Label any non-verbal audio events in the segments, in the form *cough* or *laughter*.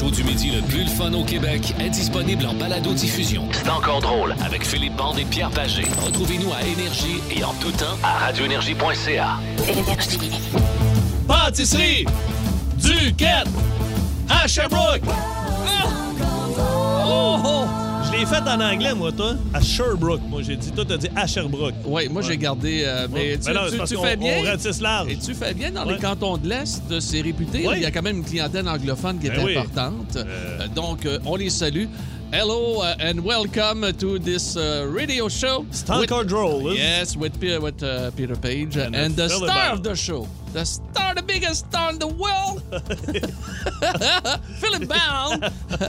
show du midi le plus le fun au Québec est disponible en balado-diffusion. C'est encore drôle avec Philippe Bande et Pierre Pagé. Retrouvez-nous à Énergie et en tout temps à radioénergie.ca. Pâtisserie du Quête à Sherbrooke. L'ai fait en anglais, moi, toi. À Sherbrooke. Moi, j'ai dit. Toi, t'as dit à Sherbrooke. Oui, moi, j'ai gardé. euh, mais tu, non, c'est tu- parce tu qu'on- fais bien. on ratisse large. Et tu fais bien dans Ouais. les cantons de l'Est, c'est réputé. Il y a quand même une clientèle anglophone qui est Ben oui. importante. Euh. Euh, Donc, euh, on les salue. Hello uh, and welcome to this uh, radio show. Encore With- hein? Yes, with, Pe- with uh, Peter Page and, And the star of the show. The star, the biggest star in the world. *laughs* Philip Bound.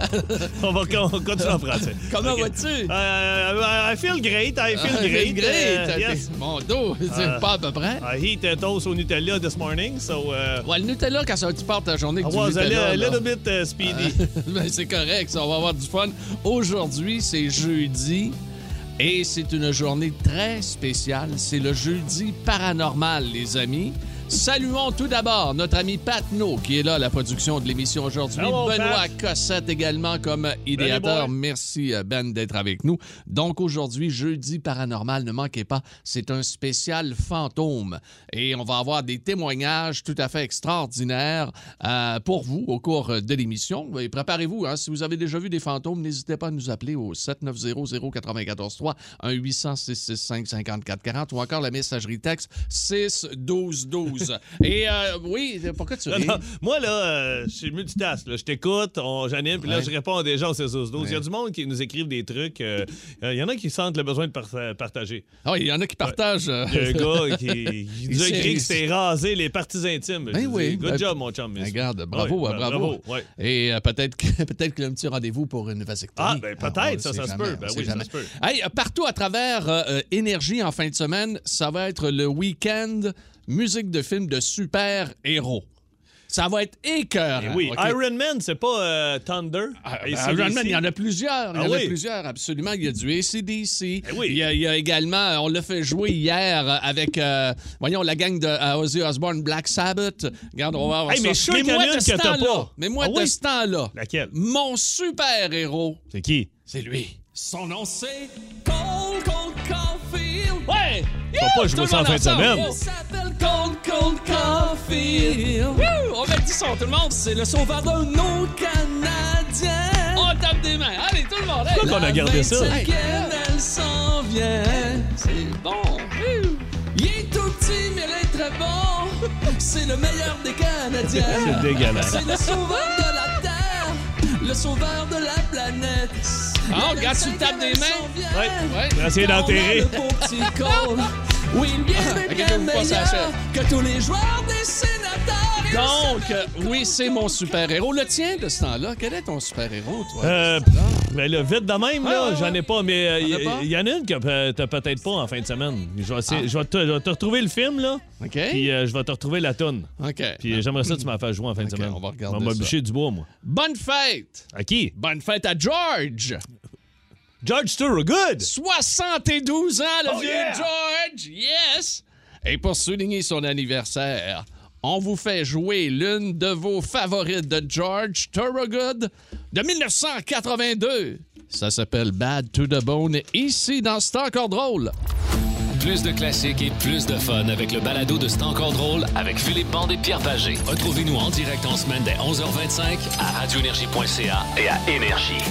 *laughs* On va con- continuer en français. *laughs* Comment Ok. vas-tu? Euh, I feel great. I feel I great. feel great. Uh, yes. Mon dos, c'est Euh, pas à peu près. I eat a toast au Nutella this morning, so uh, Ouais, le Nutella, quand ça, tu pars ta journée I avec du was Nutella, a là. little bit uh, speedy. Ben, c'est correct, ça, on va avoir du fun. Aujourd'hui, c'est jeudi et c'est une journée très spéciale. C'est le jeudi paranormal, les amis. Saluons tout d'abord notre ami Pat No, qui est là à la production de l'émission aujourd'hui. Benoît Pat. Cossette également comme idéateur. Merci, euh, Ben, d'être avec nous. Donc, aujourd'hui, jeudi paranormal, ne manquez pas, c'est un spécial fantôme. Et on va avoir des témoignages tout à fait extraordinaires euh, pour vous au cours de l'émission. Et préparez-vous, hein, si vous avez déjà vu des fantômes, n'hésitez pas à nous appeler au 7900-943, 1-800-665-5440 ou encore la messagerie texte 61212. Et euh, oui, pourquoi tu Non, ris? non, Moi, là, euh, je suis multitask. là. Je t'écoute, on- j'anime, puis là, Ouais. je réponds déjà au 16 12 Il y a Ouais. du monde qui nous écrivent des trucs. euh, euh, Il y en a qui sentent le besoin de par- partager. Ah, il y en a qui partagent. Il y a un gars qui, *laughs* qui nous a écrit que c'était rasé les parties intimes. Ben dis, oui. Good Ben, job, mon chum. mais- Regarde, bravo, Ouais, ben, bravo. ouais. Et peut-être que *laughs* peut-être a un petit rendez-vous pour une vasectomie. Ah, ben, peut-être, le ça, se peut. Ben oui, ça se peut. Hey, partout à travers Énergie en fin de semaine, ça va être le week-end musique de film de super-héros. Ça va être écœurant. Eh oui? Iron Man, c'est pas euh, Thunder. Ah, ben. Iron Man, il y en a plusieurs. Il y Ah en a plusieurs, absolument. Il y a du ACDC. Eh oui. il, y a, il y a également, on l'a fait jouer hier euh, avec, euh, voyons, la gang de euh, Ozzy Osbourne, Black Sabbath. Regarde, on va avoir Hey, ça. mais je en moi, de ce t'as temps-là, pas. Mais moi, Ah de ce temps-là, Laquelle? mon super-héros, C'est qui? c'est lui. Son nom, c'est Ouais! Faut pas jouer Tout le ça en fin de semaine. Il s'appelle Cold Cold Caulfield. Wouh! On va le dire son, tout le monde. C'est le sauveur d'un eau canadien. On tape des mains. Allez, tout le monde. Hey. Pourquoi qu'on a gardé ça? La 25e, elle s'en vient. C'est bon. Il est tout petit, mais il est très bon. C'est le meilleur des Canadiens. C'est dégueulasse. C'est le sauveur de la Terre, le sauveur de la planète. Oh, regarde, tu tapes des mains. Ouais. Ouais. On va essayer d'enterrer. *laughs* Oui, bien, bien, bien meilleur que tous les joueurs des sénateurs. Donc, euh, oui, c'est mon super-héros. Le tien de ce temps-là, quel est ton super-héros, toi? Euh, ben là, vite de même, là, ouais, j'en ai pas, mais euh, il pas? y, en a une que euh, t'as peut-être pas en fin de semaine. Je vais, essayer- Ah. je vais te, je vais te retrouver le film, là, OK. puis euh, je vais te retrouver la toune. OK. Puis euh, j'aimerais ça que tu m'en fasses jouer en fin de semaine. on va regarder On ça. bûché du bois, moi. Bonne fête! À qui? Bonne fête à George! George Thorogood! 72 ans, le Oh, vieux yeah! George! Yes! Et pour souligner son anniversaire, on vous fait jouer l'une de vos favorites de George Thorogood de 1982. Ça s'appelle Bad to the Bone, ici dans C'est encore drôle. Plus de classiques et plus de fun avec le balado de C'est encore drôle avec Philippe Bande et Pierre Pagé. Retrouvez-nous en direct en semaine dès 11h25 à radioénergie.ca et à Énergie.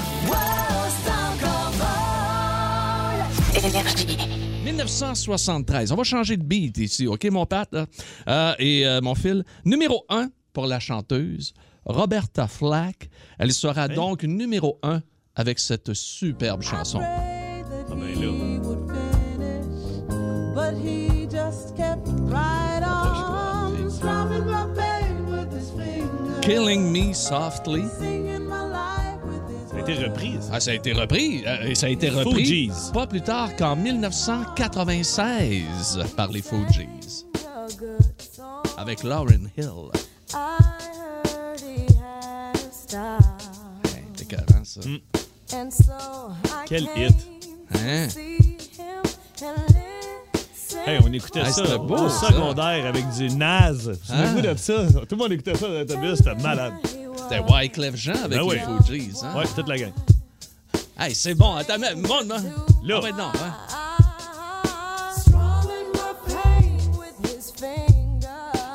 1973. On va changer de beat ici, OK, mon Pat? Euh, et euh, mon fil. Numéro 1 pour la chanteuse, Roberta Flack. Elle sera donc numéro 1 avec cette superbe chanson. Ah ben là. But he just kept right on strumming my pain with his fingers, Killing Me Softly. A été reprise. Ah, ça a été repris. euh, et ça a été repris Fugees. pas plus tard qu'en 1996 par les Fugees avec Lauryn Hill. Hey, écœurant, ça. and so I Quel came hit. Hein? Hey, on écoutait Hey, ça beau, au ça. secondaire avec du Naz. Tu Hein? de ça? Tout le monde écoutait ça dans l'autobus, c'était malade. C'était Wyclef Jean avec Ben oui. les Fugees. Hein? Ouais, toute la gang. Hey, c'est bon. Attends, mais bon, non. Là. Ah ouais, non, hein?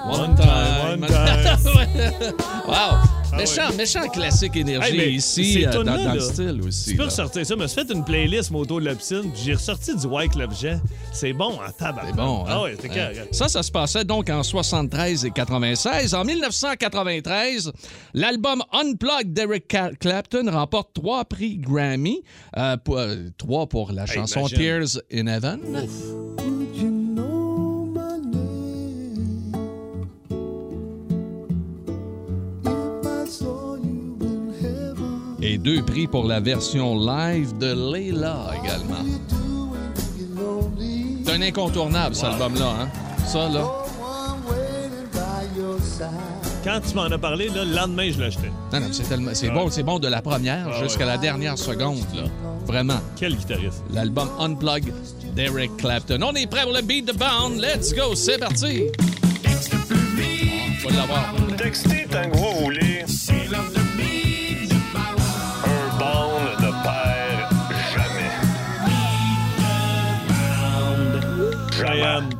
One time, one time. *laughs* wow. Ah méchant, méchant classique énergie Hey, mais ici, euh, dans, tunes-là, dans le là, style aussi. Tu peux là. ressortir ça. Je me suis fait une playlist autour de la piscine. puis J'ai ressorti du White Jean. C'est bon en tabac. C'est bon, hein? Ah ouais, c'est Ouais. carré. Ça, ça se passait donc en 73 et 96. En 1993, l'album Unplugged d'Eric Clapton remporte trois prix Grammy. Euh, pour- euh, trois pour la chanson imagine. Tears in Heaven. Et deux prix pour la version live de Layla également. C'est un incontournable, cet album-là. Hein? Ça, là. No one waiting by your side. Quand tu m'en as parlé, là, le lendemain, je l'achetais. Non, non, c'est tellement- c'est bon, c'est bon de la première Ah jusqu'à ouais. la dernière seconde. Là. Vraiment. Quel guitariste. L'album Unplugged d'Eric Clapton. On est prêt pour le beat de Bound. Let's go, c'est parti. Faut l'avoir. Textez tant que vous voulez.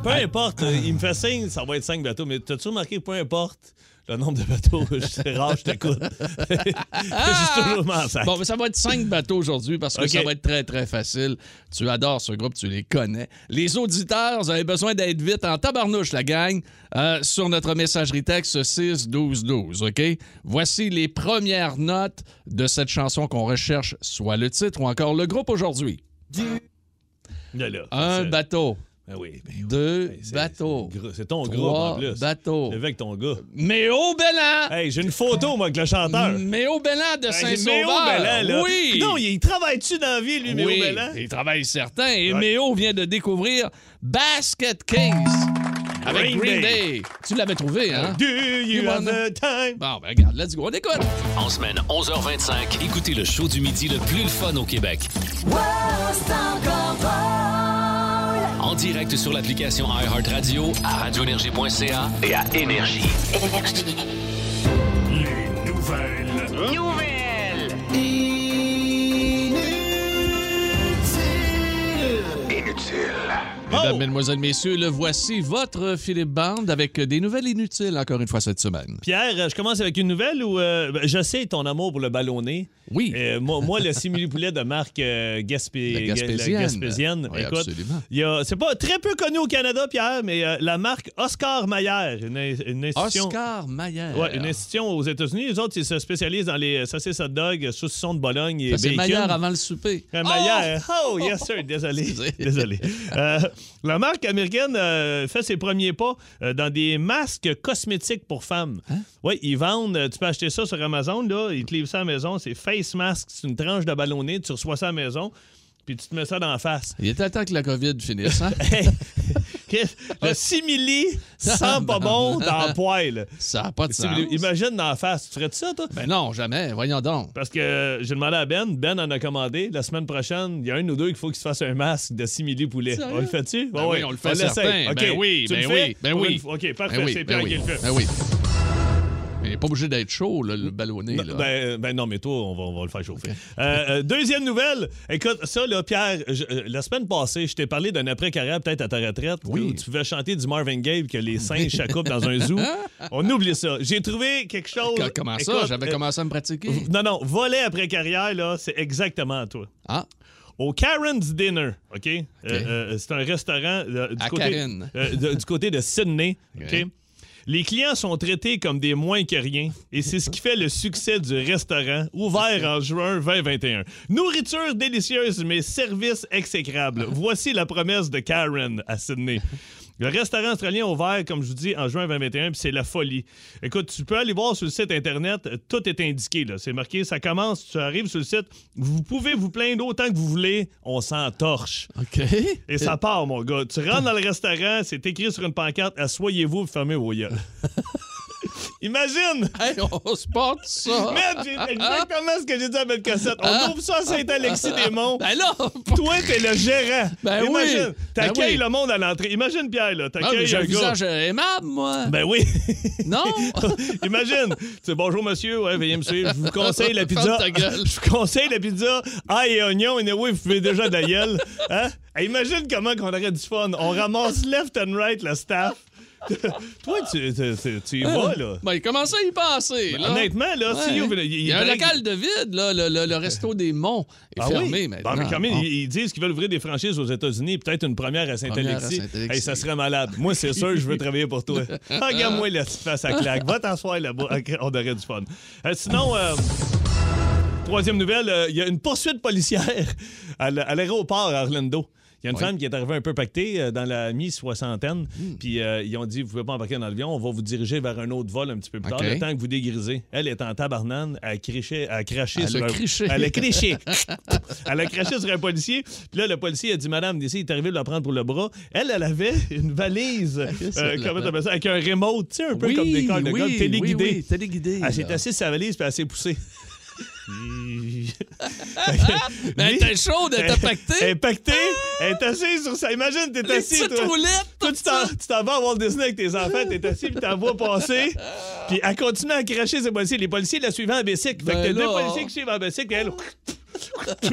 Peu importe, euh, il me fait signe, ça va être 5 bateaux. Mais t'as-tu remarqué, peu importe le nombre de bateaux, *laughs* c'est rare, je t'écoute. *laughs* *laughs* c'est toujours m'en sac. Bon, mais ça va être cinq bateaux aujourd'hui parce que ça va être très, très facile. Tu adores ce groupe, tu les connais. Les auditeurs, vous avez besoin d'être vite en tabarnouche, la gang, euh, sur notre messagerie texte 6 12 12 OK? Voici les premières notes de cette chanson qu'on recherche, soit le titre ou encore le groupe aujourd'hui. Là, là, Un bateau, Ben oui, ben oui. deux Hey, bateaux, c'est ton groupe en trois plus. bateaux. Avec ton gars. Méo Bellan! Hey, j'ai une photo, moi, avec le chanteur. Méo Bellan de Hey, Méo Saint-Sauveur! Bellan, là. Oui! Non, il travaille-tu dans la vie, lui, Méo oui, Bellan? il travaille certain. Et Ouais. Méo vient de découvrir Basket Case avec Green Green, Day. Day. Tu l'avais trouvé, hein? Do you You have the time? Bon, ben regarde, let's go, on écoute. En semaine 11h25, écoutez le show du midi le plus le fun au Québec. En sur l'application iHeartRadio, à radioénergie.ca et à Énergie. Mesdames, Oh! Mesdemoiselles, Messieurs, le voici, votre Philippe Bande avec des nouvelles inutiles encore une fois cette semaine. Pierre, euh, je commence avec une nouvelle où euh, ben, je sais ton amour pour le ballonné. Oui. Euh, moi, moi, le simili-poulet de marque euh, Gaspé- La Ga- Gaspésienne. Gaspésienne, Oui, écoute, absolument. il y a- c'est pas très peu connu au Canada, Pierre, mais euh, la marque Oscar Mayer, une, une institution. Oscar Mayer. Ouais, une institution aux États-Unis. Les autres, ils se spécialisent dans les saucisses hot dog, saucissons de Bologne et Ça, C'est. Mayer avant le souper. Un Maillard. Oh, yes, sir. Désolé. *laughs* Désolé. Euh, la marque américaine euh, fait ses premiers pas euh, dans des masques cosmétiques pour femmes. Hein? Oui, ils vendent. euh, Tu peux acheter ça sur Amazon. Là, ils te livrent ça à la maison. C'est face mask. C'est une tranche de ballonné. Tu reçois ça à la maison. Puis tu te mets ça dans la face. Il était temps que la COVID finisse, hein? *laughs* Hey, le simili sent pas bon dans le poil. Ça n'a pas de sens. Imagine dans la face. Tu ferais ça, toi? Ben non, jamais. Voyons donc. Parce que euh, j'ai demandé à Ben, Ben en a commandé. La semaine prochaine, il y a un ou deux qu'il faut qu'il se fasse un masque de simili poulet. Sérieux? On le fait-tu? Ben oui, on le fait l'essaye. certain. OK. Ben oui, Tu ben oui, ben oui. une. OK, parfait. Ben oui, C'est ben Pierre oui, qui le fait. ben oui. Pas obligé d'être chaud, là, le ballonné. Non, là. ben, ben non, mais toi, on va, on va le faire chauffer. Euh, euh, deuxième nouvelle. Écoute, ça, là, Pierre, je- euh, la semaine passée, je t'ai parlé d'un après-carrière peut-être à ta retraite Oui. où tu pouvais chanter du Marvin Gaye que les singes s'accoupent dans un zoo. *laughs* On oublie ça. J'ai trouvé quelque chose. Co- Comment ça? J'avais euh, commencé à me pratiquer. Non, non, voler après carrière, là, c'est exactement toi. Ah, Au Karen's Dinner, OK? Euh, euh, c'est un restaurant euh, du, À côté, euh, du côté de Sydney, *laughs* OK? OK? Les clients sont traités comme des moins que rien et c'est ce qui fait le succès du restaurant, ouvert en juin 2021. Nourriture délicieuse, mais service exécrable. Voici la promesse de Karen à Sydney. Le restaurant australien ouvert, comme je vous dis, en juin 2021, puis c'est la folie. Écoute, tu peux aller voir sur le site Internet, tout est indiqué. là. C'est marqué, ça commence, tu arrives sur le site, vous pouvez vous plaindre autant que vous voulez, on s'en torche. OK. Et ça part, mon gars. Tu rentres *laughs* dans le restaurant, c'est écrit sur une pancarte Assoyez-vous, fermez vos yeux. *laughs* Imagine! Hey, on se porte ça. Man, j'ai exactement ce que j'ai dit à Belle Cassette. On ouvre ça à Saint-Alexis-des-Monts. Ben là, Toi, t'es le gérant. Ben oui. Imagine, t'accueilles Ben oui. le monde à l'entrée. Imagine Pierre, là. Ah, T'accueilles j'ai un un gars. visage aimable, moi. Ben oui. *laughs* Non? *laughs* Imagine. Tu sais, bonjour monsieur, ouais, veuillez me suivre. Je vous conseille la pizza. *laughs* Je vous conseille la pizza ail et oignon. Et oui, vous pouvez déjà de la gueule. Hein? Imagine comment qu'on aurait du fun. On ramasse left and right le staff. *laughs* Toi, tu, tu, tu- y vas, là. Ben, comment ça y passer, là? Honnêtement, là, si il, il- Il y a un paraît local de vide, là, le, le- le resto des Monts est Ah fermé oui? maintenant. Bon, mais quand même, Bon. ils, disent qu'ils veulent ouvrir des franchises aux États-Unis, peut-être une première à à Saint-Alexis. Hey, ça serait malade. Moi, c'est sûr, je veux travailler pour toi. Ah, *laughs* Regarde-moi la petite face à claque. Va t'asseoir là-bas. On aurait du fun. Euh, sinon, euh, troisième nouvelle, euh, il y a une poursuite policière à à l'aéroport à Orlando. Il y a une Oui. femme qui est arrivée un peu pactée euh, dans la mi-soixantaine. Hmm. Puis euh, ils ont dit Vous pouvez pas embarquer dans l'avion, on va vous diriger vers un autre vol un petit peu plus tard, le temps que vous dégrisez. Elle est en tabarnane, elle a criché, elle a craché Elle sur a un- criché. Elle a criché. *laughs* elle a craché sur un policier. Puis là, le policier a dit Madame, d'ici, il est arrivé de la prendre pour le bras. Elle, elle avait une valise, *laughs* euh, comment t'appelles ça, avec un remote, tu sais, un peu Oui, comme des cars de oui, téléguidé. Elle s'est assise sa valise, puis elle s'est poussée. Elle *laughs* était chaude, elle était Elle pactée. est pactée. Elle est assise sur sa. Imagine, t'es assis. toi. Toi, tu t'en- ça. vas à Walt Disney avec tes enfants, t'es assis, puis t'en vois passer. Puis elle continue à cracher ses policiers. Les policiers la suivaient en bicycle. Fait que Ben t'as deux là. policiers qui suivent en bicycle, puis elle.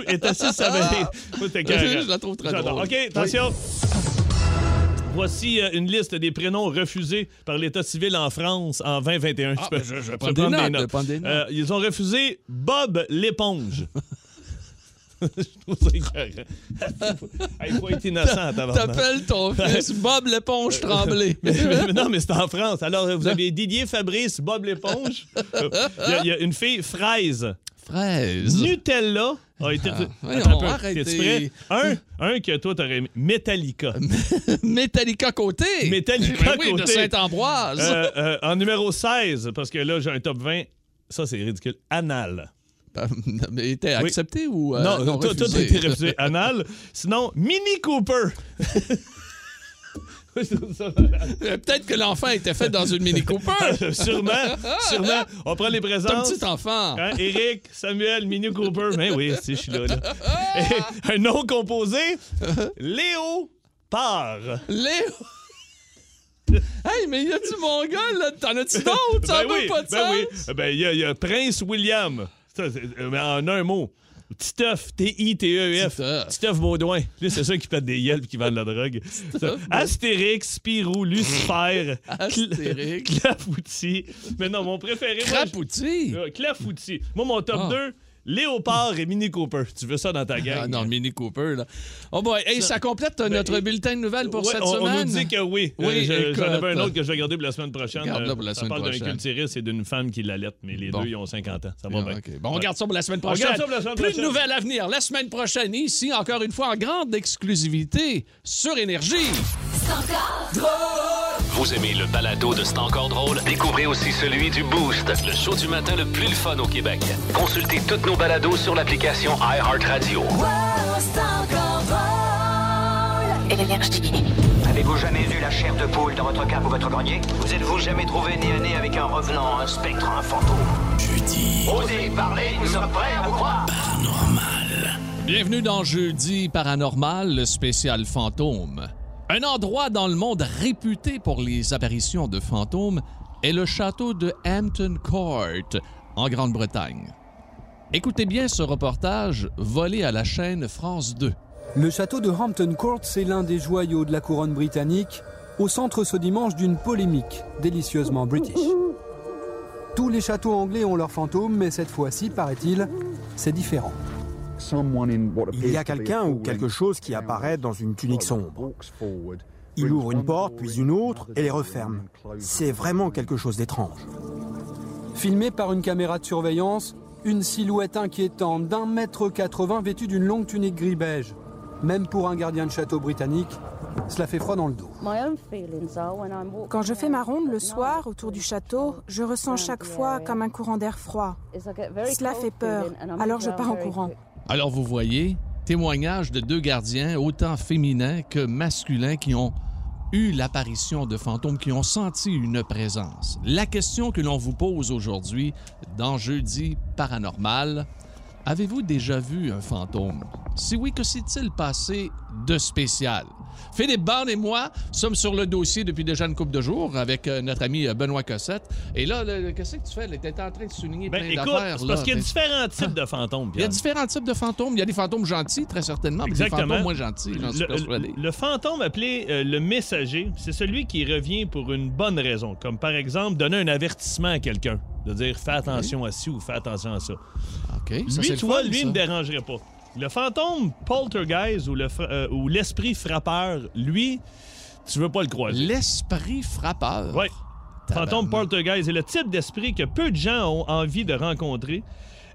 Elle est assise sur sa. Moi, carré. Je la trouve très drôle. OK, attention. Voici euh, une liste des prénoms refusés par l'État civil en France en 2021. Ah, Tu ben, je- prendre des notes, des. Euh, ils ont refusé Bob l'éponge. *laughs* je trouve ça. Il *laughs* faut être innocent, tabarnak. T'appelles ton fils *laughs* Bob l'éponge tremblé. Mais- mais non, mais c'est en France. Alors, vous avez Didier Fabrice, Bob l'éponge. Euh, Il y a- il y, a une fille, Fraise. Fraise. Nutella a été. voyons, peu. arrêtez. T'es-tu prêt? Un, un que toi, t'aurais aimé. Metallica. *laughs* Metallica côté. Metallica Ben oui, de côté. Saint-Ambroise. Euh, euh, en numéro 16, parce que là, j'ai un top 20. Ça, c'est ridicule. Anal. Euh, Mais il était Oui. accepté ou euh, non, non, toi, t'as refusé? été refusé. Anal. Sinon, Mini Cooper. *laughs* Je trouve ça malade. Euh, *laughs* Peut-être que l'enfant était fait dans une Mini Cooper. *laughs* sûrement, sûrement. On prend les un présences. petit enfant. Hein, Eric, Samuel, Mini Cooper. Mais oui, si, je suis là. là. Et *laughs* un nom composé, Léo Parr. Léo. Hey, mais y a-tu mon gars, là? T'en as-tu d'autres? Ça Ben oui, pas de ben oui. Ben, il y, a- y a Prince William. Ça, euh, en un mot. Titeuf, T-I-T-E-F. Titeuf. Baudouin. Lui, c'est ça qui pète des gueules et qui vendent de la drogue. Astérix, Spirou, Lucifer, Astérix. Cla- Clafoutis. Mais non, mon préféré. je- Crapouti. Euh. Moi, mon top Ah. 2, Léopard et Mini Cooper. Tu veux ça dans ta *laughs* gang? Ah non, Mini Cooper, là. Oh boy, hey, ça, complète euh, notre bulletin de nouvelles pour Ouais, cette on, on semaine. nous dit que oui. Oui, Euh, je- écoute. J'en avais un autre que je vais garder pour la semaine prochaine. Garde-le Euh, pour la ça semaine parle d'un culturiste et d'une femme qui l'allait, mais les Bon. deux, ils ont 50 ans. Ça va Ah, bien. Bon, on regarde ça pour la semaine On prochaine. regarde ça pour la semaine Plus de prochaine. nouvelles à venir. La semaine prochaine, ici, encore une fois, en grande exclusivité sur Énergie. Vous aimez le balado de C'est encore drôle? Découvrez aussi celui du Boost, le show du matin le plus le fun au Québec. Consultez toutes nos balados sur l'application iHeartRadio. Avez-vous jamais vu la chair de poule dans votre cave ou votre grenier? Vous êtes-vous jamais trouvé nez à nez avec un revenant, un spectre, un fantôme? Jeudi. Osez parler, nous sommes prêts à vous croire. Bienvenue dans Jeudi Paranormal, le spécial fantôme. Un endroit dans le monde réputé pour les apparitions de fantômes est le château de Hampton Court, en Grande-Bretagne. Écoutez bien ce reportage volé à la chaîne France 2. Le château de Hampton Court, c'est l'un des joyaux de la couronne britannique, au centre ce dimanche d'une polémique délicieusement british. Tous les châteaux anglais ont leurs fantômes, mais cette fois-ci, paraît-il, c'est différent. Il y a quelqu'un ou quelque chose qui apparaît dans une tunique sombre. Il ouvre une porte, puis une autre, et les referme. C'est vraiment quelque chose d'étrange. Filmé par une caméra de surveillance, une silhouette inquiétante d'un mètre 80 vêtue d'une longue tunique gris-beige. Même pour un gardien de château britannique, cela fait froid dans le dos. Quand je fais ma ronde le soir autour du château, je ressens chaque fois comme un courant d'air froid. Cela fait peur, alors je pars en courant. Alors vous voyez, témoignage de deux gardiens, autant féminins que masculins, qui ont eu l'apparition de fantômes qui ont senti une présence. La question que l'on vous pose aujourd'hui dans Jeudi paranormal, avez-vous déjà vu un fantôme? Si oui, que s'est-il passé de spécial? Philippe Bande et moi sommes sur le dossier depuis déjà une couple de jours avec euh, notre ami euh, Benoît Cossette. Et là, qu'est-ce que tu fais? Tu en train de souligner Ben, plein d'affaires. parce qu'il y a différents *laughs* types de fantômes, il y a différents types de fantômes. Il y a des fantômes gentils, très certainement, mais des Exactement. fantômes moins gentils, j'en suis Le, persuadé. le- le fantôme appelé euh, le messager, c'est celui qui revient pour une bonne raison, comme par exemple donner un avertissement à quelqu'un, de dire fais attention à ci ou fais attention à ça. OK. ça, lui, c'est le fun, lui, ça. il me dérangerait pas. Le fantôme poltergeist ou le fra- euh, ou l'esprit frappeur, lui, tu veux pas le croiser. L'esprit frappeur. Oui. Fantôme Tabarnak. poltergeist est le type d'esprit que peu de gens ont envie de rencontrer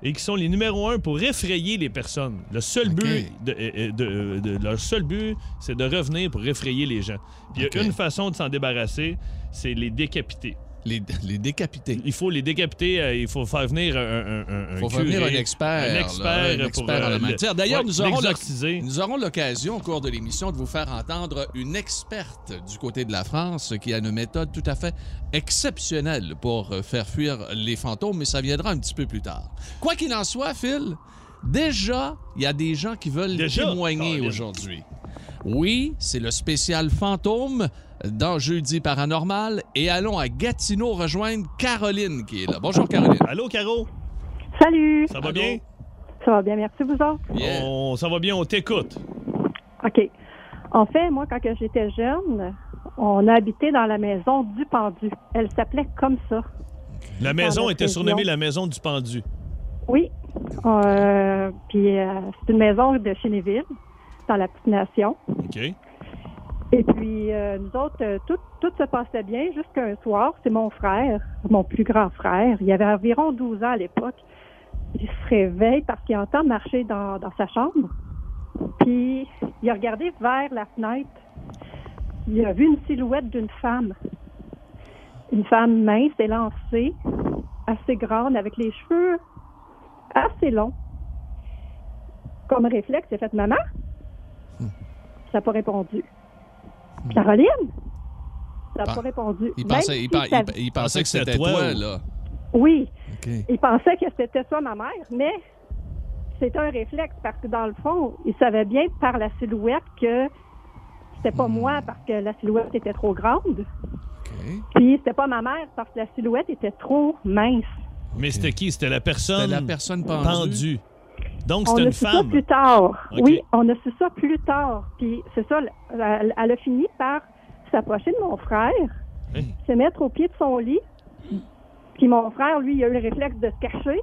et qui sont les numéros un pour effrayer les personnes. Le seul OK. but, de, euh, de- de- leur seul but, c'est de revenir pour effrayer les gens. Puis il y a OK. une façon de s'en débarrasser, c'est les décapiter. Les, *laughs* les décapités. Il faut les décapiter, euh, il faut faire venir un, un, un- faut faire venir un expert. un là, expert, pour, expert en euh, la matière. D'ailleurs, ouais, nous aurons. Nous l'occasion au cours de l'émission de vous faire entendre une experte du côté de la France qui a une méthode tout à fait exceptionnelle pour euh, faire fuir les fantômes, mais ça viendra un petit peu plus tard. Quoi qu'il en soit, Phil, déjà, il y a des gens qui veulent Déjà? témoigner aujourd'hui. Oui, c'est le spécial fantôme dans Jeudi paranormal et allons à Gatineau rejoindre Caroline qui est là. Bonjour Caroline. Allô, Caro? Salut, Ça va Allô? bien? ça va bien, merci vous autres? Yeah. On, ça va bien, on t'écoute. OK. En fait, moi, quand j'étais jeune, on a habité dans la maison du pendu. Elle s'appelait comme ça. La maison était région. surnommée la maison du pendu. Oui. Euh, puis euh, c'est une maison de Chénéville, dans la petite nation. OK? Et puis, euh, nous autres, euh, tout, tout se passait bien jusqu'à un soir. C'est mon frère, mon plus grand frère. Il avait environ 12 ans à l'époque. Il se réveille parce qu'il entend marcher dans, dans sa chambre. Puis, il a regardé vers la fenêtre. Il a vu une silhouette d'une femme. Une femme mince, élancée, assez grande, avec les cheveux assez longs. Comme réflexe, il a fait Maman? Ça n'a pas répondu. Caroline? Ça n'a pas répondu. Il pensait, il, si pen- ça- il- il pensait que c'était toi, là. Oui, il pensait que c'était soit ma mère, mais c'était un réflexe parce que dans le fond, il savait bien par la silhouette que c'était pas moi parce que la silhouette était trop grande. OK. Puis c'était pas ma mère parce que la silhouette était trop mince. Mais c'était qui? C'était la personne, la personne pendue. pendue. Donc, On c'était a une su ça femme. plus tard. Oui, on a su ça plus tard. Puis c'est ça, elle, elle a fini par s'approcher de mon frère, Hey. se mettre au pied de son lit. Puis mon frère, lui, il a eu le réflexe de se cacher.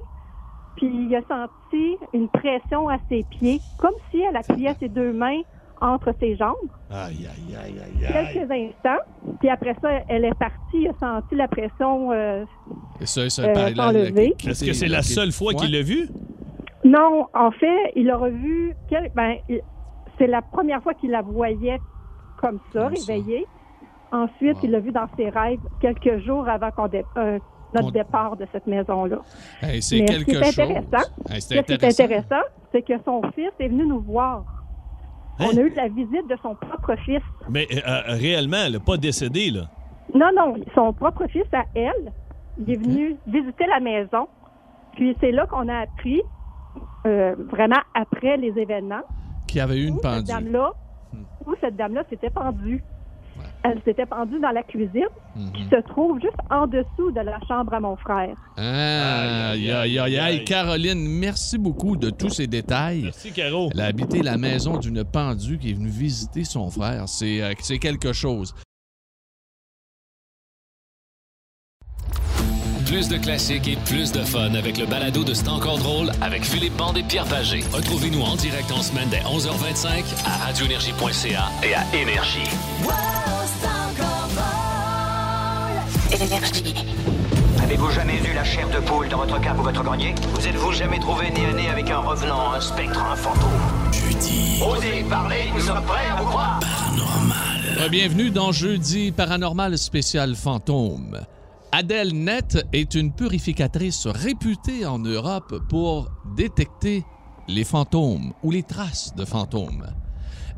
Puis il a senti une pression à ses pieds, comme si elle appuyait ses deux mains entre ses jambes. Aïe, aïe, aïe, aïe, aïe. Quelques instants. Puis après ça, elle est partie, il a senti la pression. euh, Et ça, ça, Euh, Est-ce que c'est la seule fois qu'il l'a vu? Non, en fait, il a revu. quel- ben, c'est la première fois qu'il la voyait comme ça, réveillée. Ensuite, Wow. il l'a vu dans ses rêves quelques jours avant qu'on dé- euh, notre On- départ de cette maison-là. Hey, c'est Mais ce quelque qui est chose. intéressant, Hey, c'est Ce qui est intéressant. c'est que son fils est venu nous voir. Hein? On a eu la visite de son propre fils. Mais euh, euh, réellement, elle n'a pas décédé, là. Non, non, son propre fils à elle. Il est venu visiter la maison. Puis c'est là qu'on a appris, euh, vraiment après les événements, Qui avait eu une où cette pendue. dame-là, Hmm. où cette dame-là s'était pendue. Elle s'était pendue dans la cuisine, Mhm. qui se trouve juste en dessous de la chambre à mon frère. Ah, aïe, aïe, aïe, aïe. Caroline, merci beaucoup de tous ces détails. Merci, Caro. Elle a habité la maison d'une pendue qui est venue visiter son frère. C'est euh, c'est quelque chose. Plus de classiques et plus de fun avec le balado de C'est encore drôle avec Philippe Bande et Pierre Pagé. Retrouvez-nous en direct en semaine dès 11h25 à radioénergie.ca et à Énergie. Avez-vous jamais vu la chair de poule dans votre cave ou votre grenier? Vous êtes-vous jamais trouvé nez à nez avec un revenant, un spectre, un fantôme? Jeudi Osez parler, nous sommes prêts à vous croire Euh, Bienvenue dans Jeudi Paranormal spécial fantôme. Adèle Net est une purificatrice réputée en Europe pour détecter les fantômes ou les traces de fantômes.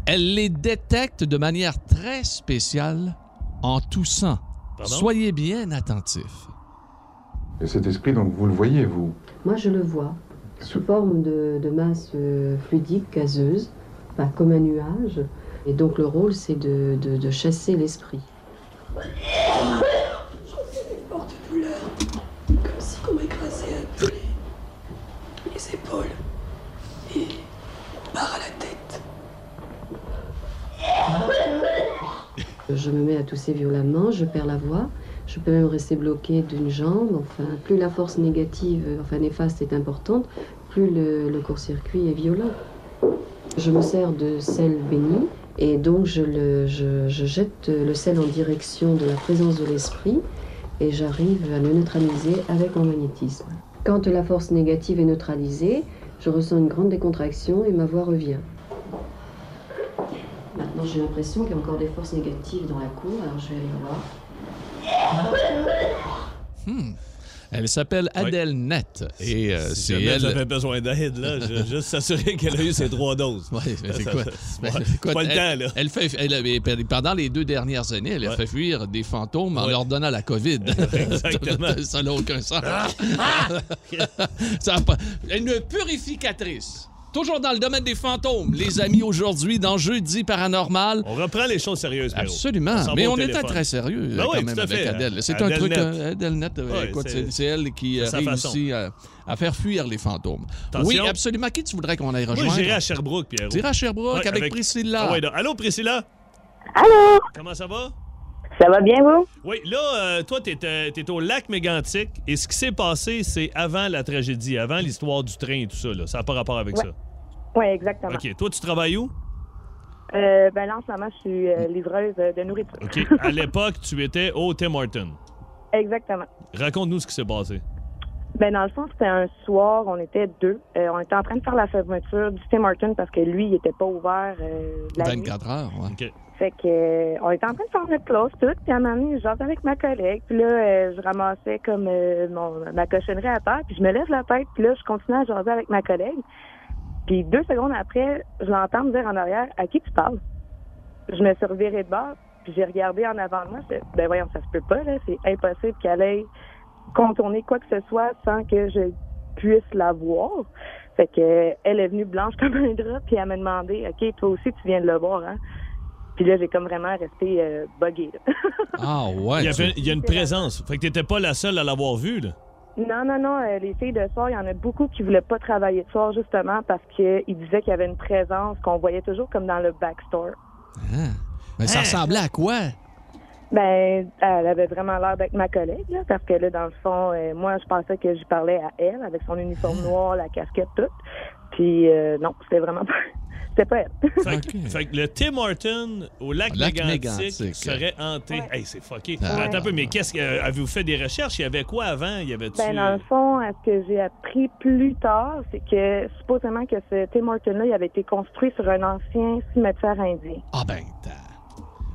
Elle les détecte de manière très spéciale en toussant. Pardon? Soyez bien attentifs. Et cet esprit, donc, vous le voyez, vous? Moi, je le vois sous forme de, de masse euh, fluidique, gazeuse, comme un nuage. Et donc, le rôle, c'est de, de- de chasser l'esprit. Forte douleur, comme si on m'écrasait un peu les, les épaules et une barre à la tête. Je me mets à tousser violemment, je perds la voix, je peux même rester bloqué d'une jambe. Enfin, plus la force négative, enfin néfaste est importante, plus le, court-circuit est violent. Je me sers de sel béni et donc je jette le sel en direction de la présence de l'esprit et j'arrive à le neutraliser avec mon magnétisme. Quand la force négative est neutralisée, je ressens une grande décontraction et ma voix revient. Maintenant, j'ai l'impression qu'il y a encore des forces négatives dans la cour, alors je vais aller voir. Hmm. Elle s'appelle Adèle Net et euh, Si c'est elle. j'avais besoin d'aide, là, je juste s'assurer qu'elle a eu ses trois doses. Ouais, mais c'est Ça- quoi? ça- Ben, pas le elle, temps, là. elle fait, elle avait- pendant les deux dernières années, elle a fait fuir des fantômes en Ouais. leur donnant la COVID. *laughs* Exactement. *laughs* ça n'a aucun sens. *laughs* Ça a pas- Une purificatrice. Toujours dans le domaine des fantômes, les amis, aujourd'hui, dans Jeudi Paranormal. On reprend les choses sérieuses. Absolument. On Mais on était très sérieux Ben oui, quand même tout à avec. Adèle. C'est un truc. Net. euh, Adèle Net, euh, écoute, c'est- elle qui euh, réussit à, à faire fuir les fantômes. Attention. Oui, absolument. Qui tu voudrais qu'on aille Moi, rejoindre? j'irai à Sherbrooke, Pierrot. T'irais à Sherbrooke Ouais, avec, Priscilla. Ah ouais, Allô, Priscilla? Allô? Comment ça va? Ça va bien, vous? Oui, là, euh, toi, t'es euh, t'es au lac Mégantic et ce qui s'est passé, c'est avant la tragédie, avant l'histoire du train et tout ça. Là. Ça n'a pas rapport avec Ouais. ça. Oui, exactement. OK. Toi, tu travailles où? Euh, ben là, en ce moment, je suis euh, livreuse euh, de nourriture. OK. À *laughs* l'époque, tu étais au Tim Horton. Exactement. Raconte-nous ce qui s'est passé. Ben dans le fond, c'était un soir, on était deux. Euh, on était en train de faire la fermeture du Tim Hortons parce que lui, il était pas ouvert euh, la nuit. 24 heures, ouais. OK. Fait que euh, on était en train de faire notre classe tout, puis à un moment donné, je jasais avec ma collègue, puis là, euh, je ramassais comme euh, mon, ma cochonnerie à terre, puis je me lève la tête, puis là, je continue à jaser avec ma collègue. Puis deux secondes après, je l'entends me dire en arrière, à qui tu parles? Je me suis revirée de bord, puis j'ai regardé en avant de moi, je ben voyons, ça se peut pas, là, c'est impossible qu'elle aille contourner quoi que ce soit sans que je puisse la voir. Fait que elle est venue blanche *laughs* comme un drap, puis elle m'a demandé, OK, toi aussi, tu viens de le voir, hein? Puis là, j'ai comme vraiment resté euh, buggée. là. *laughs* Ah ouais. il, y tu- avait- il y a une présence. Fait que t'étais pas la seule à l'avoir vu, là. non, non, non, euh, les filles de soir, il y en a beaucoup qui voulaient pas travailler de soir justement parce qu'ils disaient qu'il y avait une présence qu'on voyait toujours comme dans le backstore. Ah. Mais ça Hein? ressemblait à quoi? Ben, elle avait vraiment l'air d'être ma collègue, là, parce que là, dans le fond, euh, moi, je pensais que je parlais à elle avec son uniforme noir, la casquette, toute. Puis, euh, non, c'était vraiment pas. *laughs* C'était pas elle. Fait, que, fait que le Tim Horton au lac, Lac Mégantic, serait hanté. Hey, c'est fucké. Ah. Attends un peu, mais qu'est-ce que. euh, Avez-vous fait des recherches? Il y avait quoi avant? Il y avait Ben, dans le fond, à ce que j'ai appris plus tard, c'est que supposément que ce Tim Horton-là, il avait été construit sur un ancien cimetière indien. Ah ben,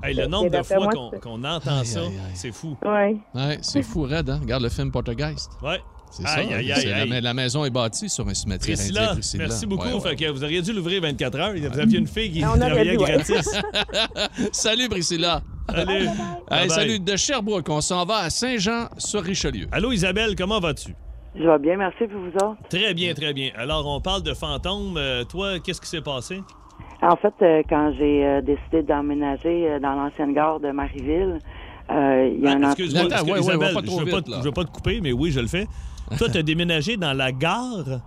Hey, le nombre de fois qu'on entend Aïe, ça, aïe, aïe. c'est fou. Oui. ouais, c'est fou, raide, hein? Regarde le film Poltergeist. Ouais. C'est Aïe, ça. aïe, c'est aïe, la, maison est bâtie sur un cimetière Priscilla, indien, Priscilla. merci beaucoup. Ouais, ouais. Fait que vous auriez dû l'ouvrir 24 heures. Vous aviez une fille qui On aurait travaillait dû, ouais. gratis. *laughs* salut, Priscilla. Salut. Hey, salut de Sherbrooke. On s'en va à Saint-Jean-sur-Richelieu. Allô, Isabelle, comment vas-tu? Je vais bien, merci pour vous autres? Très bien, très bien. Alors, on parle de fantômes. Euh, toi, qu'est-ce qui s'est passé? En fait, euh, quand j'ai euh, décidé d'emménager euh, dans l'ancienne gare de Marieville, euh, il y a Ah, un Excuse-moi, Attends, excuse- ouais, ouais, je trop veux pas, te- là. je veux pas te couper, mais oui, je le fais. *laughs* Toi, tu as déménagé dans la gare?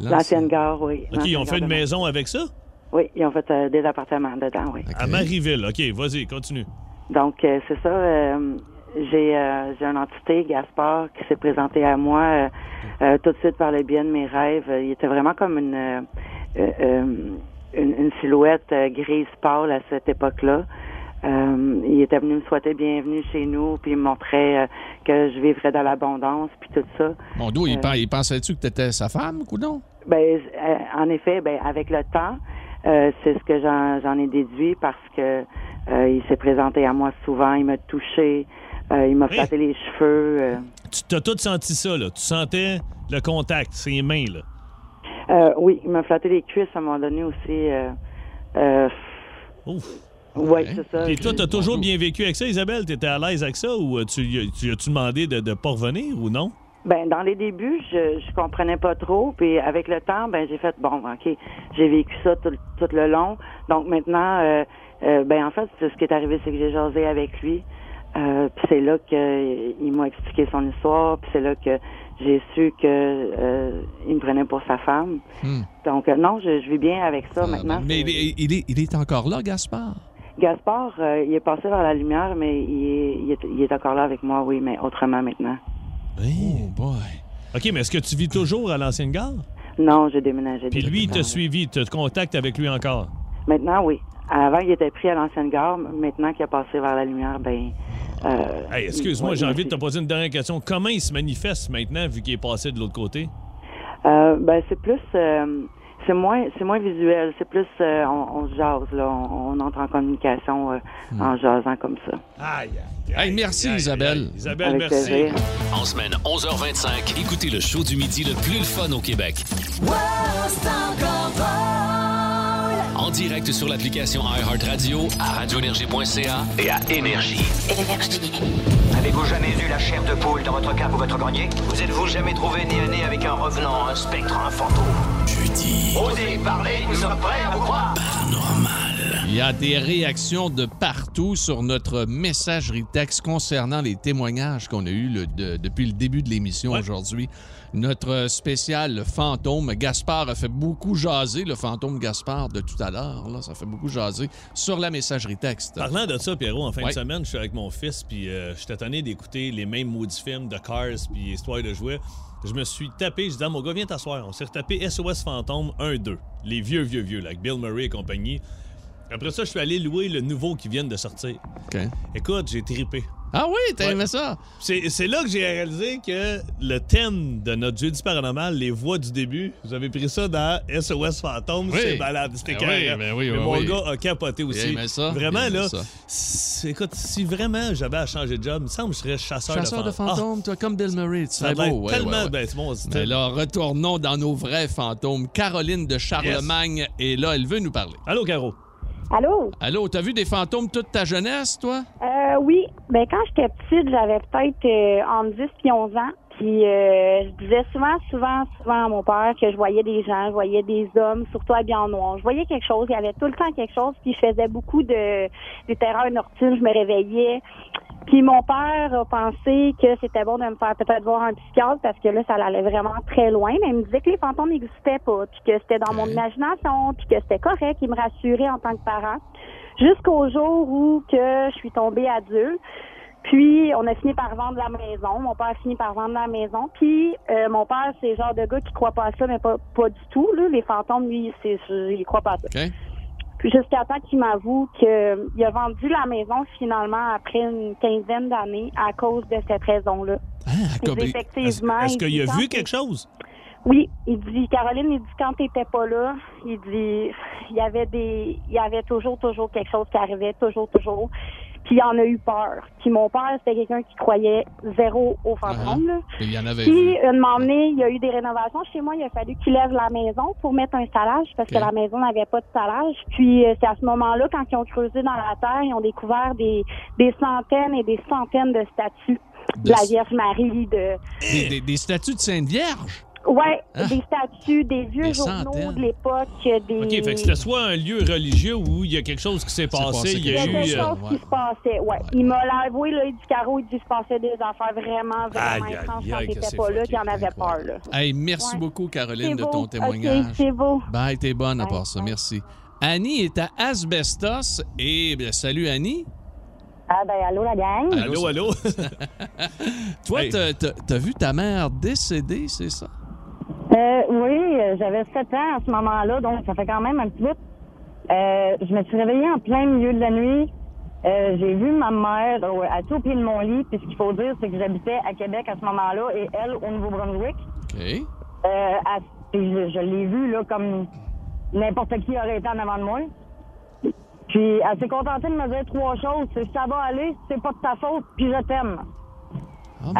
l'ancienne gare, oui. OK, ils ont fait une maison avec ça? Oui, ils ont fait euh, des appartements dedans, oui. À Marieville. OK, vas-y, continue. Donc, euh, c'est ça. euh, j'ai euh, j'ai une entité, Gaspard, qui s'est présenté à moi euh, euh, tout de suite par le biais de mes rêves. Il était vraiment comme une, euh, euh, euh, une, une silhouette euh, grise pâle à cette époque-là. Euh, il était venu me souhaiter bienvenue chez nous, puis il me montrait euh, que je vivrais dans l'abondance, puis tout ça. Mon dos, il, Euh, il pensait-tu que t'étais sa femme, coudon? Ben, en effet, ben, avec le temps, euh, c'est ce que j'en ai déduit parce que euh, il s'est présenté à moi souvent, il m'a touché, euh, il m'a flatté les cheveux. euh. Tu t'as tout senti ça, là. Tu sentais le contact, ses mains, là. Euh, oui, il m'a flatté les cuisses à un moment donné aussi. euh, euh, Ouf. Oui, c'est ça. Et toi, t'as toujours bien vécu avec ça, Isabelle? T'étais à l'aise avec ça ou euh, tu, tu as-tu demandé de ne pas revenir ou non? Ben, dans les débuts, je, je comprenais pas trop. Puis avec le temps, ben, j'ai fait, bon, OK, j'ai vécu ça tout, tout le long. Donc maintenant, euh, euh, ben, en fait, ce qui est arrivé, c'est que j'ai jasé avec lui. Euh, puis c'est là qu'il m'a expliqué son histoire. Puis c'est là que j'ai su que euh, il me prenait pour sa femme. Hmm. Donc, euh, non, je, je vis bien avec ça maintenant. Mais il est, il est- il est encore là, Gaspard? Gaspard, euh, il est passé vers la lumière, mais il est, il est, il est encore là avec moi, oui, mais autrement maintenant. Oh boy. OK, mais est-ce que tu vis toujours à l'ancienne gare? Non, j'ai déménagé. Puis lui, il t'a suivi, tu te contactes avec lui encore? Maintenant, oui. Avant, il était pris à l'ancienne gare. Maintenant qu'il a passé vers la lumière, ben. Euh, Hey, excuse-moi, j'ai envie de te poser une dernière question. Comment il se manifeste maintenant, vu qu'il est passé de l'autre côté? Euh, ben, c'est plus. euh, c'est moins, c'est moins visuel. C'est plus. euh, on, on se jase, là. On, on entre en communication euh, Hmm. en jasant comme ça. Aïe, Hey, merci, Isabelle. Isabelle, Avec merci. plaisir. En semaine 11h25, écoutez le show du midi le plus le fun au Québec. En direct sur l'application iHeartRadio, à radioénergie.ca et à Énergie. Avez-vous jamais eu la chair de poule dans votre cape ou votre grenier? Vous êtes-vous jamais trouvé nez à nez avec un revenant, un spectre, un fantôme? Jeudi. Osez parler, nous sommes prêts à vous croire Il y a des réactions de partout sur notre messagerie texte concernant les témoignages qu'on a eus le- de- depuis le début de l'émission aujourd'hui. Notre spécial le fantôme, Gaspard a fait beaucoup jaser, le fantôme Gaspard de tout à l'heure. là, Ça fait beaucoup jaser sur la messagerie texte. Parlant de ça, Pierrot, en fin Ouais. de semaine, je suis avec mon fils, puis euh, j'étais tanné d'écouter les mêmes maudits films de Cars, puis Histoire de jouets. Je me suis tapé, je disais à mon gars, viens t'asseoir. On s'est retapé SOS Fantôme 1-2. Les vieux, vieux, vieux, là, avec Bill Murray et compagnie. Après ça, je suis allé louer le nouveau qui vient de sortir. Écoute, j'ai tripé. Ah oui, t'as aimé ça? C'est là que j'ai réalisé que le thème de notre jeudi paranormal, les voix du début, vous avez pris ça dans SOS Fantôme, Oui. c'est malade, c'était Ben oui, carré. ben oui, Mais oui, mon oui. gars a capoté aussi. aimé ça, Vraiment, là, ça. écoute, si vraiment j'avais à changer de job, il me semble que je serais chasseur, Chasseur de fantômes. fantômes, toi, comme Bill Murray. Tu serais beau. ouais, tellement- ouais, ben, c'est bon, Mais là, retournons dans nos vrais fantômes. Caroline de Charlemagne est là. Elle veut nous parler. Allô, Caro. Allô? Allô, t'as vu des fantômes toute ta jeunesse, toi? Euh, oui. Ben, quand j'étais petite, j'avais peut-être euh, entre 10 et 11 ans. Puis, euh, je disais souvent, souvent, souvent à mon père que je voyais des gens, je voyais des hommes, surtout habillés en noir. Je voyais quelque chose, il y avait tout le temps quelque chose, puis je faisais beaucoup de, de terreurs nocturnes, je me réveillais. Puis mon père a pensé que c'était bon de me faire peut-être voir un psychiatre parce que là, ça allait vraiment très loin. Mais il me disait que les fantômes n'existaient pas, puis que c'était dans mon imagination, puis que c'était correct. Il me rassurait en tant que parent. Jusqu'au jour où que je suis tombée adulte. Puis, on a fini par vendre la maison. Mon père a fini par vendre la maison. Puis, euh, mon père, c'est le genre de gars qui croit pas à ça, mais pas, pas du tout. Là. Les fantômes, lui, c'est, il croit pas à ça. Puis, jusqu'à temps qu'il m'avoue qu'il a vendu la maison, finalement, après une quinzaine d'années, à cause de cette raison-là. Dit effectivement. Est-ce il qu'il a vu quelque chose? oui, il dit Caroline, il dit quand t'étais pas là, il dit il y avait des il y avait toujours toujours quelque chose qui arrivait, toujours toujours. Il en a eu peur. Puis mon père, c'était quelqu'un qui croyait zéro aux fantômes. là. Et Il y en avait Puis une moment donné, il y a eu des rénovations chez moi, il a fallu qu'il lève la maison pour mettre un salage parce que la maison n'avait pas de salage. Puis euh, c'est à ce moment-là quand ils ont creusé dans la terre, ils ont découvert des des centaines et des centaines de statues de, De la Vierge Marie de Des, des- des statues de Sainte Vierge? Ouais, Ah. des statues, des vieux Des journaux centaines. de l'époque, des. OK, fait que c'était soit un lieu religieux où il y a quelque chose qui s'est passé, passé il Il y y a eu... quelque euh, chose qui se passait, ouais. Il m'a avoué, là, il dit Caro, il dit qu'il se passait des affaires vraiment, vraiment Aïe, aïe, étranges aïe, quand t'étais pas là, qu'il en avait peur, là. Hey, merci Ouais. beaucoup, Caroline, de ton témoignage. c'est beau. Bye, t'es bonne à part ça. Merci. Annie est à Asbestos et bien, salut Annie. Ah ben allô la gang. Allô, allô? *laughs* Toi, t'as- t'as t'as vu ta mère décédée, c'est ça? Euh, oui, j'avais 7 ans à ce moment-là, donc ça fait quand même un petit bout. Euh, je me suis réveillée en plein milieu de la nuit. Euh, j'ai vu ma mère à tout au pied de mon lit. Puis ce qu'il faut dire, c'est que j'habitais à Québec à ce moment-là et elle au Nouveau-Brunswick. OK. Euh, à- puis je, je l'ai vue là comme n'importe qui aurait été en avant de moi. Puis elle s'est contentée de me dire trois choses. C'est ça va aller, c'est pas de ta faute, puis je t'aime.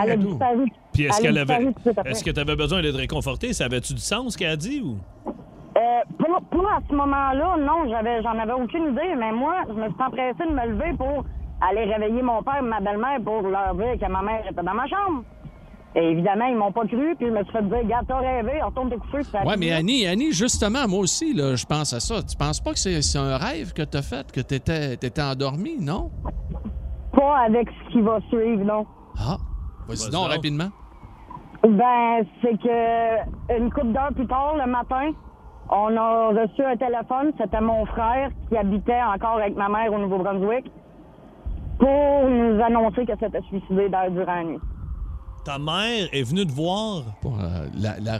elle a ben, disparu. Puis est-ce qu'elle avait... de que tu avais besoin d'être réconforté? Ça avait-tu du sens, ce qu'elle a dit, ou... Euh, pour, pour à ce moment-là, non, j'avais, j'en avais aucune idée, mais moi, je me suis empressée de me lever pour aller réveiller mon père et ma belle-mère pour leur dire que ma mère était dans ma chambre. Et évidemment, ils m'ont pas cru, puis je me suis fait dire, gars, t'as rêvé, retourne te coucher. puis ça Ouais, mais. Annie, Annie, justement, moi aussi, là, je pense à ça. Tu penses pas que c'est c'est un rêve que t'as fait, que t'étais étais endormi, non? Pas avec ce qui va suivre, non. Ah, vas-y donc, rapidement. Ben, c'est que une couple d'heures plus tard, le matin, on a reçu un téléphone. C'était mon frère qui habitait encore avec ma mère au Nouveau-Brunswick pour nous annoncer que c'était suicidé durant la nuit. Ta mère est venue te voir? Pour euh, la, la-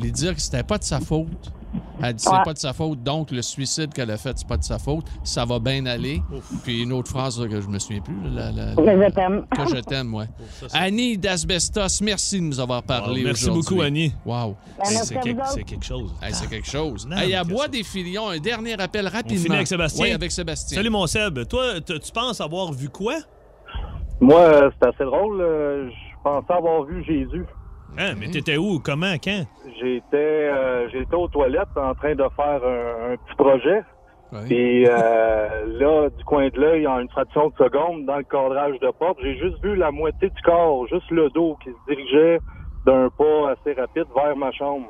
lui dire que c'était pas de sa faute. Elle dit c'est Ouais. pas de sa faute, donc le suicide qu'elle a fait, c'est pas de sa faute. Ça va bien aller. Puis une autre phrase là, que je me souviens plus. là, la- la- Que je t'aime. Que je t'aime, ouais. Annie d'Asbestos, merci de nous avoir parlé Wow, merci beaucoup, Annie. Wow. Ben, Hey, c'est quelque, c'est chose. Hey, c'est quelque chose. Non, Hey, à Bois des Filions, un dernier appel On rapidement. finit avec Sébastien. Oui, avec Sébastien. Salut, mon Seb. Toi, tu penses avoir vu quoi? Moi, euh, c'est assez drôle. euh, Je pensais avoir vu Jésus. Hein, mais t'étais où? Comment? Quand? J'étais euh, j'étais aux toilettes en train de faire un, un petit projet. Et euh, *laughs* là, du coin de l'œil, en une fraction de seconde, dans le cadrage de porte, j'ai juste vu la moitié du corps, juste le dos qui se dirigeait d'un pas assez rapide vers ma chambre.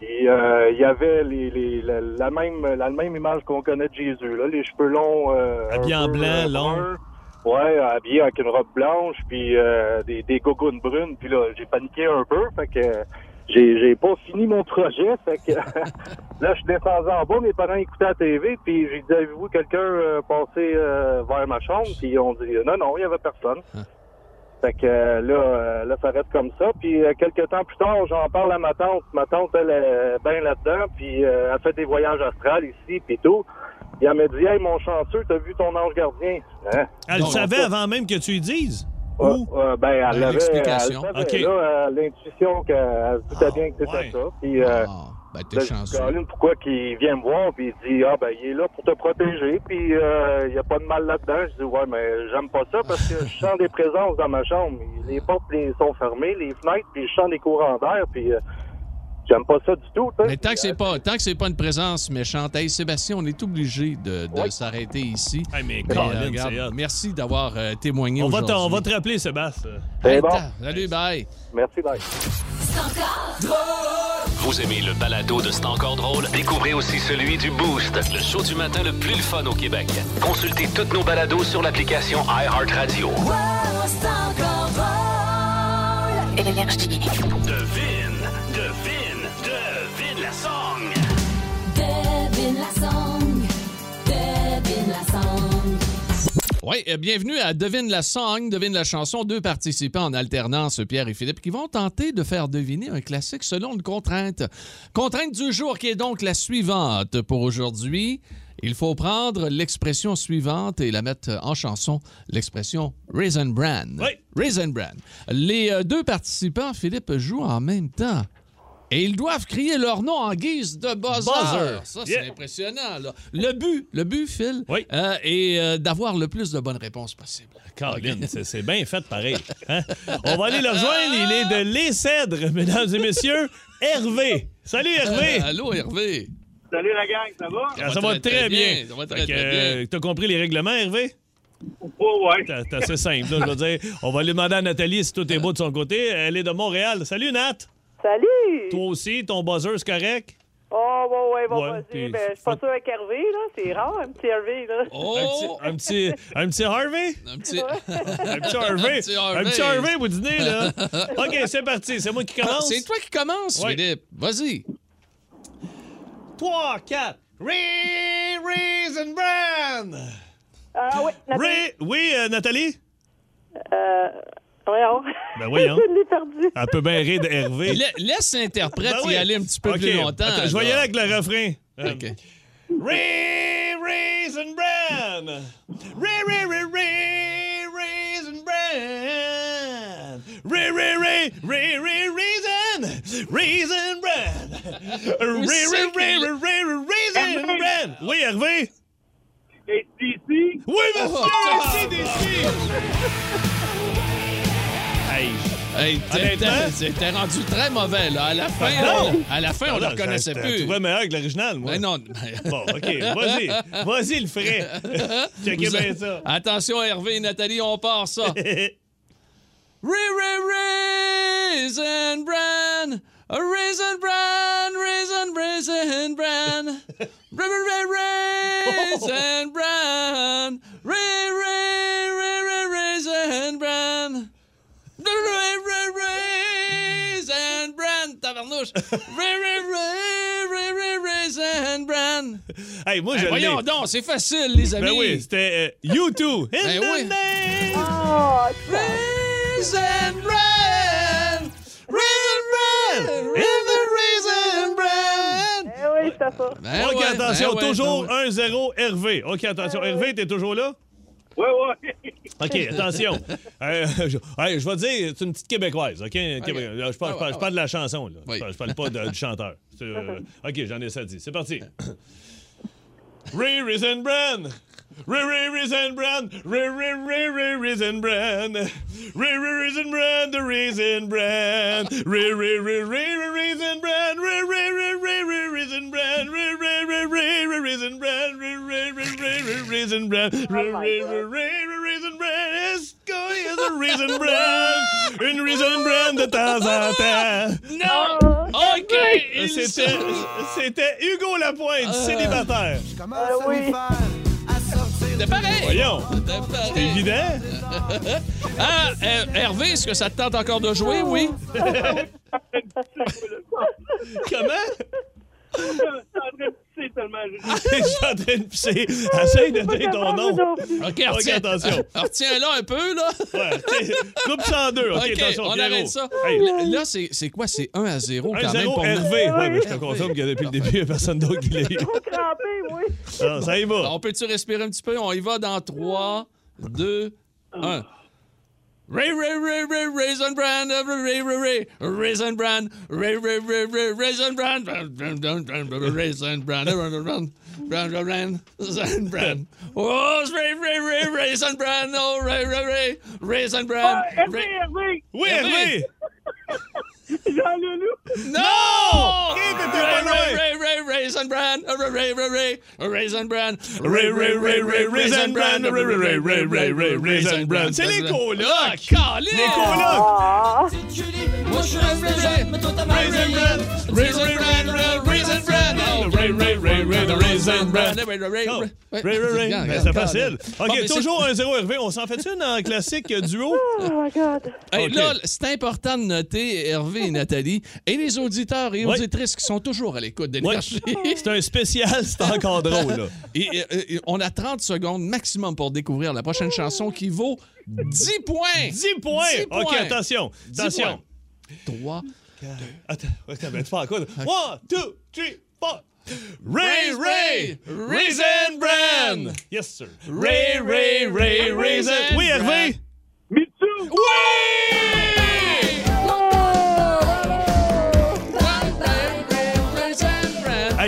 Et euh, il y avait les, les- la, la même, la même image qu'on connaît de Jésus, là, les cheveux longs. euh, Habillé en blanc, long. bruns. Ouais, habillé avec une robe blanche, puis euh, des, des gougounes brunes. Puis là, j'ai paniqué un peu, fait que euh, j'ai, j'ai pas fini mon projet. Fait que *laughs* là, je suis descendu en bas, mes parents écoutaient la TV, puis j'ai dit, avez-vous quelqu'un euh, passé euh, vers ma chambre? Puis ils ont dit, non, non, il y avait personne. Fait que là, euh, là, ça reste comme ça. Puis euh, quelques temps plus tard, j'en parle à ma tante. Ma tante, elle est bien là-dedans, puis euh, elle fait des voyages astrales ici, puis tout. Elle m'a dit, hey, mon chanceux, t'as vu ton ange gardien? Hein? Elle le savait avant même que tu lui dises? Ouais, ouais, ben, elle Ben, l'avait. l'explication. Elle savait, OK. là, euh, l'intuition qu'elle se doutait bien que c'était ça. Puis, euh, ben, là, je dis, Colin, pourquoi qu'il vient me voir? Puis il dit, ah, ben, il est là pour te protéger. Puis, euh, il n'y a pas de mal là-dedans. Je dis, ouais, mais j'aime pas ça parce que je sens des présences dans ma chambre. Les portes les, sont fermées, les fenêtres, puis je sens des courants d'air. Puis, euh, j'aime pas ça du tout. Mais tant que c'est pas, tant que c'est pas une présence méchante, hey, Sébastien, on est obligé de, de s'arrêter ici. mais Mais, Colin, euh, regarde, c'est merci d'avoir euh, témoigné On va, te, aujourd'hui. on va te rappeler, Sébastien. Hey, attends, Salut, bye. Merci, bye. Vous aimez le balado de C'est encore drôle? Découvrez aussi celui du Boost, le show du matin le plus le fun au Québec. Consultez toutes nos balados sur l'application iHeartRadio. Énergie. Devine, devine, Oui, euh, bienvenue à Devine la song, Devine la chanson. Deux participants en alternance, Pierre et Philippe, qui vont tenter de faire deviner un classique selon une contrainte. Contrainte du jour qui est donc la suivante pour aujourd'hui. Il faut prendre l'expression suivante et la mettre en chanson, l'expression Raisin Bran. Raisin Bran. Les euh, deux participants, Philippe, jouent en même temps. Et ils doivent crier leur nom en guise de buzzer. Buzzer. Ça, c'est Yeah. impressionnant. là. Le but, le but, Phil, euh, est euh, d'avoir le plus de bonnes réponses possible. Colin, c'est- c'est bien fait pareil. *laughs* hein? On va aller le rejoindre. Il est de Les Cèdres, *laughs* mesdames et messieurs. Hervé. Salut, Hervé. Allô, Hervé. Salut la gang, ça va? Ça, va très, bien. Ça va très, euh, bien. T'as compris les règlements, Hervé? Oh, ouais. C'est assez simple. là, je veux dire, on va aller demander à Nathalie si tout est beau de son côté. Elle est de Montréal. Salut, Nat. Salut! Toi aussi, ton buzzer, c'est correct? Oh, ouais, ouais, bon, Ouais, vas-y. Ben, je suis pas sûre avec Hervé, là. C'est rare, un petit Hervé, là. Oh! Un petit, un petit Harvey? Un petit, *laughs* un petit Harvey. Un petit Harvey. Un petit Harvey au dîner, là. *laughs* OK, c'est parti. C'est moi qui commence. C'est toi qui commence, Ouais. Philippe. Vas-y. 3, 4. Ray, Raisin Bran. Ah, oui, Nathalie. Ray, oui, euh, Nathalie? Euh, voyons. Ben voyons. *laughs* je l'ai perdu. Elle peut bien rire de Hervé. *laughs* La- laisse l'interprète Ben y oui. aller un petit peu OK. plus longtemps. Attends, je vais y là. aller avec le refrain. Euh, OK. Ray, Raisin Bran. Ray, Ray, Ray, Ray, Raisin Bran. Ray, Ray, Ray, Ray, Ray, Raisin. Raisin Bran. Ray, Ray, Ray, Ray, Ray, Raisin Bran. Oui, Hervé? ACDC? Oui, monsieur, Oh, ACDC. Hey, Hey, T'es rendu très mauvais, là. À la fin, Non. à la fin, on Ah, le non, reconnaissait plus. Trouvais meilleur que l'original, moi. Ben non. Bon, OK, vas-y. Vas-y, le frais. *laughs* Checkez bien ça. Attention, Hervé et Nathalie, on part ça. *laughs* Raisin bran. Raisin bran, raisin, raisin bran. Re, re, re, raisin bran. Re, raisin bran. Hey, moi, Hey, je voyons donc, c'est facile, les amis. Ben oui, c'était euh, U2. In Ben the oui. name. Oh, Raisin bran! Raisin bran! In the raisin bran! Eh oui, c'est ça. Ben OK, ouais, attention, ben ouais, toujours ben ouais. 1-0 Hervé. OK, attention. Hervé, t'es toujours là? Ouais, ouais. *laughs* OK, attention. Euh, je, hey, je vais te dire, c'est une petite québécoise, OK? Je parle, je parle- je parle de la chanson, là. Je, parle, je parle pas de- du chanteur. Euh, OK, j'en ai ça dit. C'est parti. Ray Raisin Bran! Ray Bran! Ray Ray Ray Ray Bran! The Raisin Bran! Ray Ray Ray Ray Ray! Ray Raisin Bran! Raisin Bran! Est-ce qu'il y a de Raisin Bran? Une Raisin Bran de temps en temps! Non! OK! il C'était, c'était Hugo Lapointe, célibataire. Ah oui. C'est pareil! Voyons. C'est pareil. C'est évident. *laughs* Ah, euh, Hervé, est-ce que ça te tente encore de jouer? Oui? *laughs* Comment? Je suis en train de pisser tellement. Je suis en train de pisser. Essaye de dire ton nom. OK, retiens. attention. *laughs* Retiens-là un peu, là. Ouais, coupe ça en deux. OK, attention, on arrête ça. Hey, Là, c'est c'est quoi? C'est 1 à 0 quand même 1-0 pour. Hervé. Ouais, mais je te confirme que depuis le début, il n'y a personne d'autre qui l'a eu. Trop crampé, oui. Ah, ça y va. On peut-tu respirer un petit peu? On y va dans 3, 2, 1. Ray, Ray, Ray, Ray, Raisin Brand, uh, Ray, Ray, Ray, Raisin Brand, Ray, Ray, Ray, Ray, Raisin Brand, Raisin Brand, Raisin Brand, Raisin Brand. Oh, Ray, Ray, Ray, Raisin Brand, oh, Ray, Ray, Ray, Raisin Brand. Ah, Hervé, Hervé! Oui, Hervé. Jean-Leloup! No! Qui t'étais Raisin Brand, Ray, Ray, Ray, Ray, Raisin Brand, Ray, Ray, Ray, Ray, Raisin Brand, Ray, Ray, Ray, Ray, Ray, Ray, Raisin Brand. C'est les Ah, colocs. calé! Les colocs. Ah. Moi, je suis Raisin Brand, Raisin Brand, Raisin Brand, Raisin Brand, oh, Ray, Ray, Ray, Ray, the Raisin Brand, Ray, Ray, Ray, Oh, Ray. Ray, Ray, Ray. Ben, C'est facile. Mais OK, toujours 1-0 Hervé. On s'en fait une en classique euh, duo? Oh my God. Hey. Là, c'est important de noter Hervé et Nathalie et les auditeurs et auditrices qui sont toujours à l'écoute Ouais. d'énergie. *laughs* C'est un spécial, c'est encore drôle, là. Et, et- et on a 30 secondes maximum pour découvrir la prochaine chanson qui vaut 10 points. 10 points. 10 OK, points. attention. 10 Attention. 3. Attends, attends, ben, tu fais encore. One, two, three, four. Ray, Ray, Raisin Bran. Yes, sir. Ray, Ray, Ray, Raisin. Oui, Hervé? Mitsu!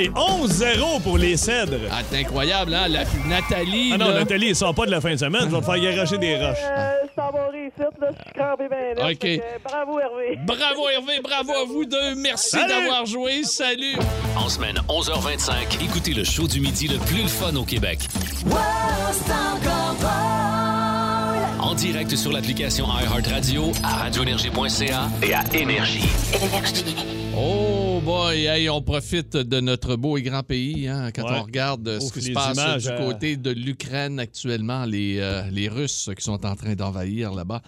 Hey, 11-0 pour les cèdres. Ah, c'est incroyable, hein? La, Nathalie. Ah non, là. Nathalie, ils sont pas de la fin de semaine. Je vais te faire garocher des roches. Euh, s'en vais réussir, là, je suis crampé là. OK. Que, bravo, Hervé. Bravo Hervé, bravo à vous deux. Merci d'avoir joué. Salut. En semaine 11h25, écoutez le show du midi le plus le fun au Québec. En direct sur l'application iHeartRadio, à radioénergie.ca et à Énergie. Oh boy, hey, on profite de notre beau et grand pays hein, quand Ouais. on regarde euh, ce qui se passe images, du euh, côté de l'Ukraine actuellement, les, euh, les Russes qui sont en train d'envahir là-bas.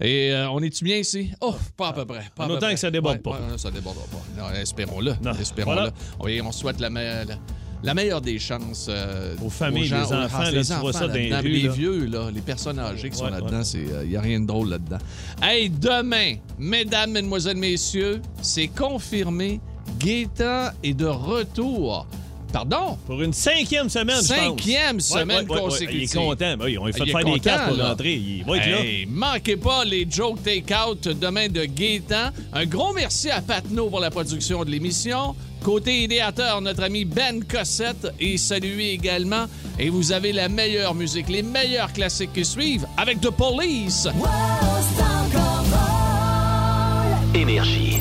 Et euh, on est-tu bien ici? Oh, pas à peu près. pas En peu autant près. que ça déborde Ouais, pas. ouais, ça débordera pas. Espérons-le. Espérons-le. Voilà. Oui, on souhaite la, me- la- la meilleure des chances euh, Aux familles, gens, les aux- enfants, les ça enfants dans les là-dedans, rues, les là. vieux, là, les personnes âgées qui sont là-dedans, il n'y a rien de drôle là-dedans. Hey, demain, mesdames, mesdemoiselles, messieurs, c'est confirmé, Gaétan est de retour. Pardon? Pour une cinquième semaine, je pense. Cinquième semaine Ouais, ouais, ouais, consécutive. Il est content. Ben, ils ont fait Il est faire des content, cartes pour là. rentrer. Il va être là. Hey, manquez pas les jokes take-out demain de Gaétan. Un gros merci à Patno pour la production de l'émission. Côté idéateur, notre ami Ben Cossette est salué également. Et vous avez la meilleure musique, les meilleurs classiques qui suivent avec The Police. Énergie.